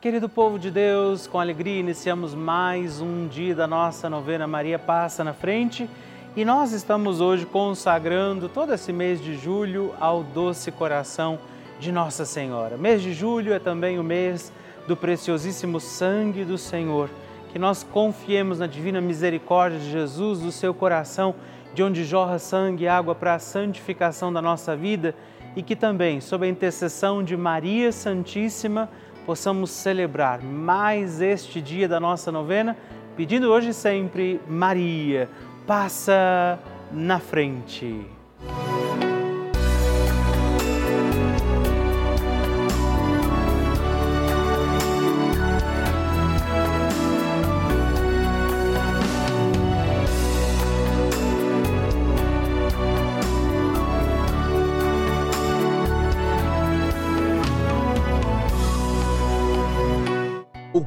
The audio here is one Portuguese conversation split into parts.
Querido povo de Deus, com alegria iniciamos mais um dia da nossa novena Maria Passa na Frente e nós estamos hoje consagrando todo esse mês de julho ao doce coração de Nossa Senhora. Mês de julho é também o mês do preciosíssimo sangue do Senhor. Que nós confiemos na divina misericórdia de Jesus, do seu coração, de onde jorra sangue e água para a santificação da nossa vida e que também, sob a intercessão de Maria Santíssima, possamos celebrar mais este dia da nossa novena, pedindo hoje sempre, Maria, passa na frente.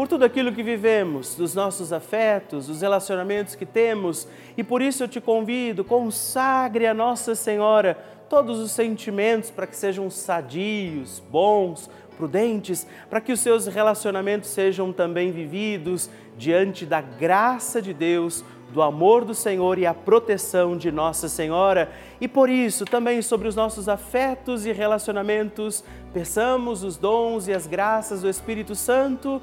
por tudo aquilo que vivemos, dos nossos afetos, dos relacionamentos que temos, e por isso eu te convido, consagre a Nossa Senhora todos os sentimentos para que sejam sadios, bons, prudentes, para que os seus relacionamentos sejam também vividos diante da graça de Deus, do amor do Senhor e a proteção de Nossa Senhora. E por isso, também sobre os nossos afetos e relacionamentos, peçamos os dons e as graças do Espírito Santo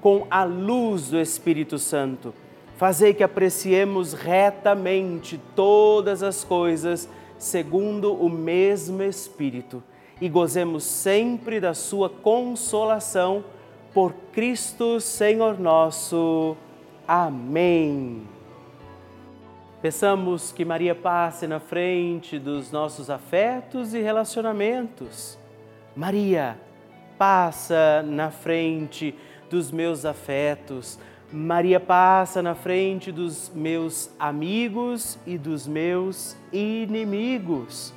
com a luz do Espírito Santo, fazei que apreciemos retamente todas as coisas segundo o mesmo Espírito e gozemos sempre da sua consolação por Cristo Senhor nosso. Amém. Peçamos que Maria passe na frente dos nossos afetos e relacionamentos. Maria, passa na frente dos meus afetos. Maria passa na frente dos meus amigos e dos meus inimigos.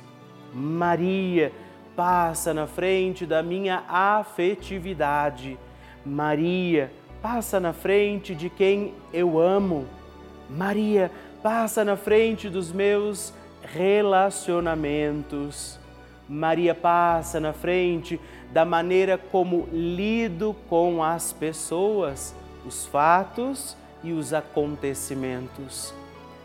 Maria passa na frente da minha afetividade. Maria passa na frente de quem eu amo. Maria passa na frente dos meus relacionamentos. Maria passa na frente da maneira como lido com as pessoas, os fatos e os acontecimentos.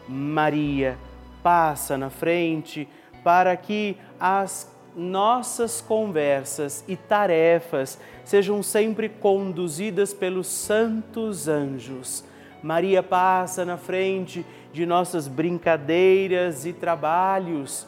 Maria passa na frente para que as nossas conversas e tarefas sejam sempre conduzidas pelos santos anjos. Maria passa na frente de nossas brincadeiras e trabalhos,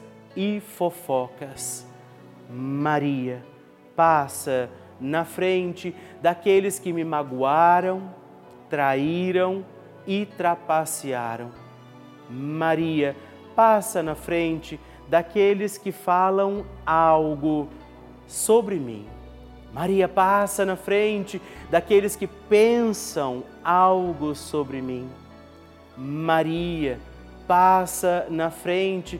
e fofocas. Maria, passa na frente daqueles que me magoaram, traíram e trapacearam. Maria, passa na frente daqueles que falam algo sobre mim. Maria passa na frente daqueles que pensam algo sobre mim. Maria passa na frente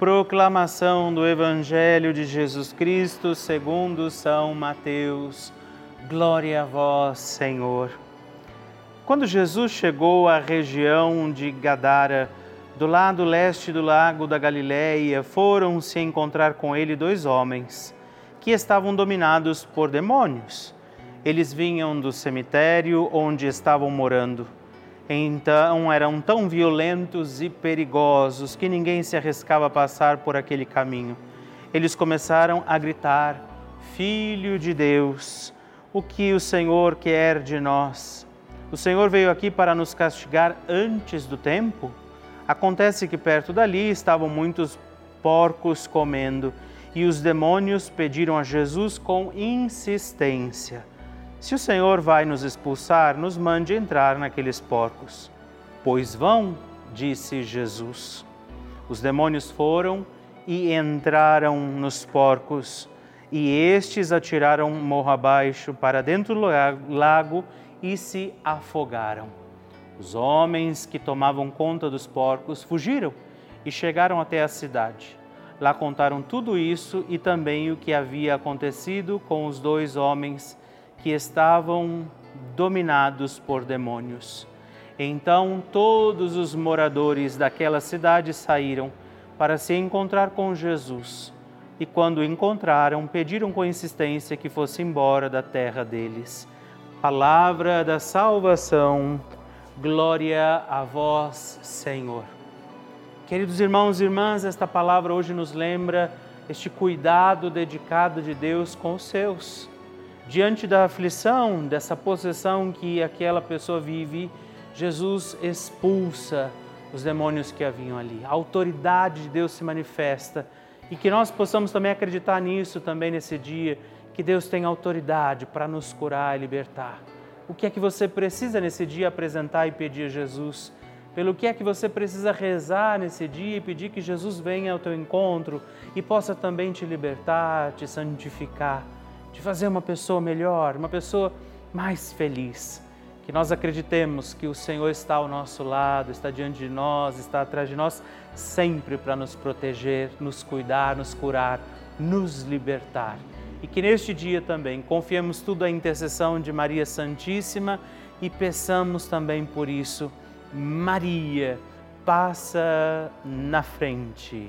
Proclamação do Evangelho de Jesus Cristo segundo São Mateus. Glória a vós, Senhor. Quando Jesus chegou à região de Gadara, do lado leste do lago da Galileia, foram se encontrar com ele dois homens que estavam dominados por demônios. Eles vinham do cemitério onde estavam morando então eram tão violentos e perigosos que ninguém se arriscava a passar por aquele caminho. Eles começaram a gritar: Filho de Deus, o que o Senhor quer de nós? O Senhor veio aqui para nos castigar antes do tempo? Acontece que perto dali estavam muitos porcos comendo e os demônios pediram a Jesus com insistência se o Senhor vai nos expulsar, nos mande entrar naqueles porcos. Pois vão, disse Jesus. Os demônios foram e entraram nos porcos, e estes atiraram morro abaixo para dentro do lago e se afogaram. Os homens que tomavam conta dos porcos fugiram e chegaram até a cidade. Lá contaram tudo isso e também o que havia acontecido com os dois homens que estavam dominados por demônios. Então todos os moradores daquela cidade saíram para se encontrar com Jesus. E quando o encontraram, pediram com insistência que fosse embora da terra deles. Palavra da salvação, glória a vós, Senhor. Queridos irmãos e irmãs, esta palavra hoje nos lembra este cuidado dedicado de Deus com os seus. Diante da aflição, dessa possessão que aquela pessoa vive, Jesus expulsa os demônios que haviam ali. A autoridade de Deus se manifesta e que nós possamos também acreditar nisso também nesse dia, que Deus tem autoridade para nos curar e libertar. O que é que você precisa nesse dia apresentar e pedir a Jesus? pelo que é que você precisa rezar nesse dia e pedir que Jesus venha ao teu encontro e possa também te libertar, te santificar, te fazer uma pessoa melhor, uma pessoa mais feliz. Que nós acreditemos que o Senhor está ao nosso lado, está diante de nós, está atrás de nós, sempre para nos proteger, nos cuidar, nos curar, nos libertar. E que neste dia também confiemos tudo à intercessão de Maria Santíssima e peçamos também por isso Maria passa na frente.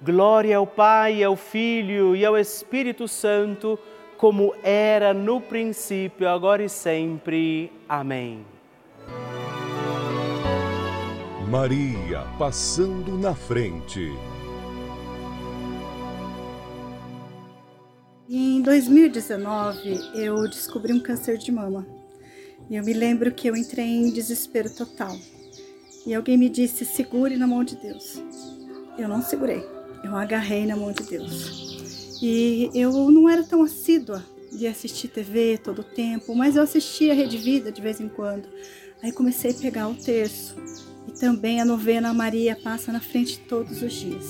Glória ao Pai, ao Filho e ao Espírito Santo, como era no princípio, agora e sempre. Amém. Maria passando na frente. Em 2019, eu descobri um câncer de mama. E eu me lembro que eu entrei em desespero total. E alguém me disse: segure na mão de Deus. Eu não segurei, eu agarrei na mão de Deus. E eu não era tão assídua de assistir TV todo o tempo, mas eu assistia a Rede Vida de vez em quando. Aí comecei a pegar o terço e também a novena Maria passa na frente todos os dias.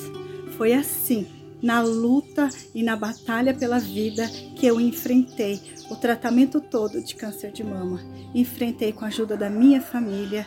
Foi assim, na luta e na batalha pela vida que eu enfrentei o tratamento todo de câncer de mama. Enfrentei com a ajuda da minha família,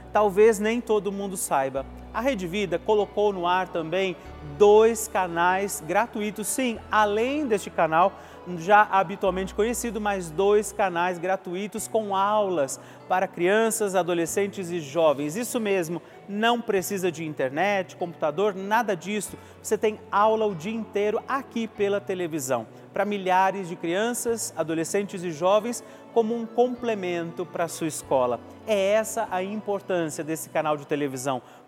talvez nem todo mundo saiba. A Rede Vida colocou no ar também dois canais gratuitos, sim, além deste canal já habitualmente conhecido, mais dois canais gratuitos com aulas para crianças, adolescentes e jovens. Isso mesmo, não precisa de internet, computador, nada disso. Você tem aula o dia inteiro aqui pela televisão para milhares de crianças, adolescentes e jovens como um complemento para a sua escola. É essa a importância desse canal de televisão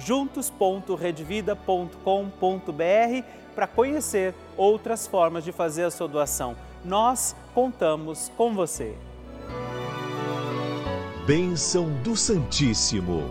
juntos.redvida.com.br para conhecer outras formas de fazer a sua doação. Nós contamos com você. Bênção do Santíssimo.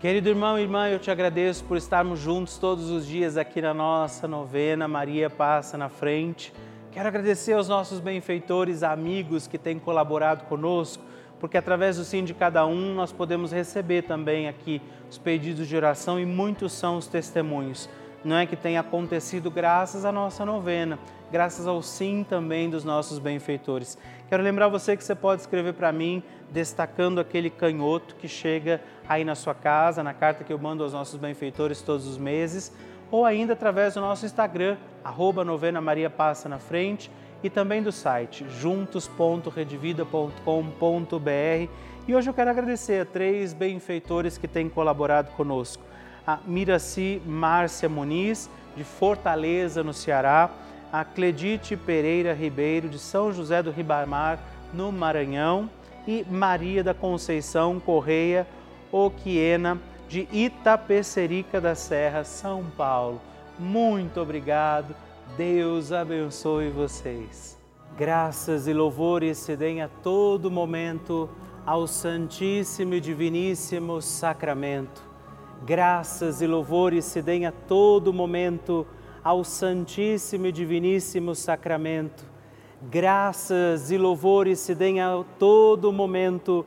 Querido irmão e irmã, eu te agradeço por estarmos juntos todos os dias aqui na nossa novena. Maria passa na frente. Quero agradecer aos nossos benfeitores, amigos que têm colaborado conosco porque através do sim de cada um nós podemos receber também aqui os pedidos de oração e muitos são os testemunhos. Não é que tenha acontecido graças à nossa novena, graças ao sim também dos nossos benfeitores. Quero lembrar você que você pode escrever para mim, destacando aquele canhoto que chega aí na sua casa, na carta que eu mando aos nossos benfeitores todos os meses, ou ainda através do nosso Instagram, arroba novena Maria Passa na Frente, e também do site juntos.redvida.com.br. E hoje eu quero agradecer a três benfeitores que têm colaborado conosco. A Miraci Márcia Muniz, de Fortaleza, no Ceará, a Cledite Pereira Ribeiro, de São José do Ribamar, no Maranhão, e Maria da Conceição Correia Oquiena, de Itapecerica da Serra, São Paulo. Muito obrigado Deus abençoe vocês. Graças e louvores se deem a todo momento ao Santíssimo e Diviníssimo Sacramento. Graças e louvores se deem a todo momento ao Santíssimo e Diviníssimo Sacramento. Graças e louvores se deem a todo momento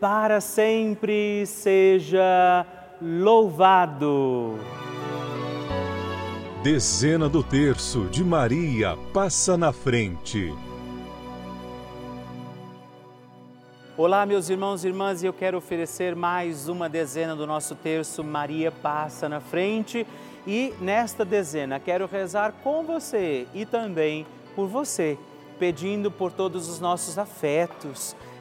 para sempre seja louvado. Dezena do terço de Maria passa na frente. Olá, meus irmãos e irmãs, e eu quero oferecer mais uma dezena do nosso terço Maria passa na frente. E nesta dezena quero rezar com você e também por você, pedindo por todos os nossos afetos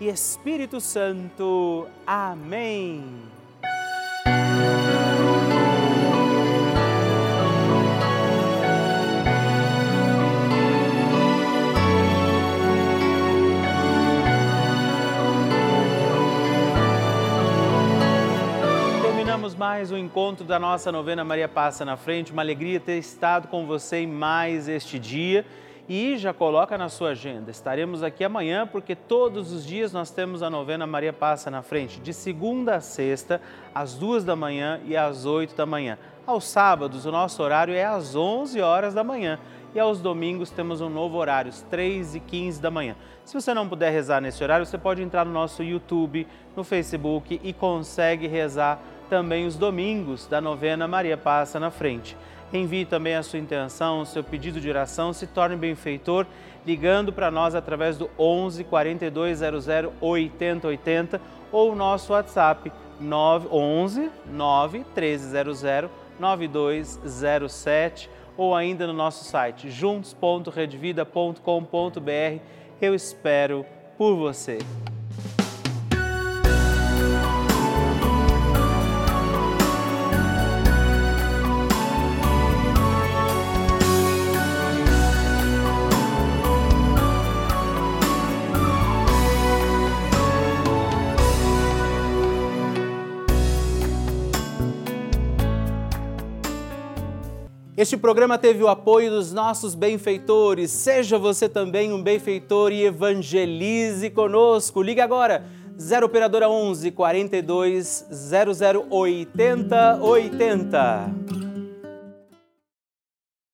e Espírito Santo. Amém. Terminamos mais um encontro da nossa novena Maria Passa na Frente. Uma alegria ter estado com você em mais este dia. E já coloca na sua agenda. Estaremos aqui amanhã porque todos os dias nós temos a novena Maria Passa na Frente, de segunda a sexta, às duas da manhã e às oito da manhã. Aos sábados, o nosso horário é às onze horas da manhã e aos domingos temos um novo horário, às 3 e 15 da manhã. Se você não puder rezar nesse horário, você pode entrar no nosso YouTube, no Facebook e consegue rezar também os domingos da novena Maria Passa na Frente. Envie também a sua intenção, o seu pedido de oração, se torne benfeitor ligando para nós através do 11 4200 8080 ou o nosso WhatsApp 911 9 1300 9207 ou ainda no nosso site juntos.redvida.com.br. Eu espero por você. Este programa teve o apoio dos nossos benfeitores. Seja você também um benfeitor e evangelize conosco. Ligue agora 0 operadora 11 42 00 80 80.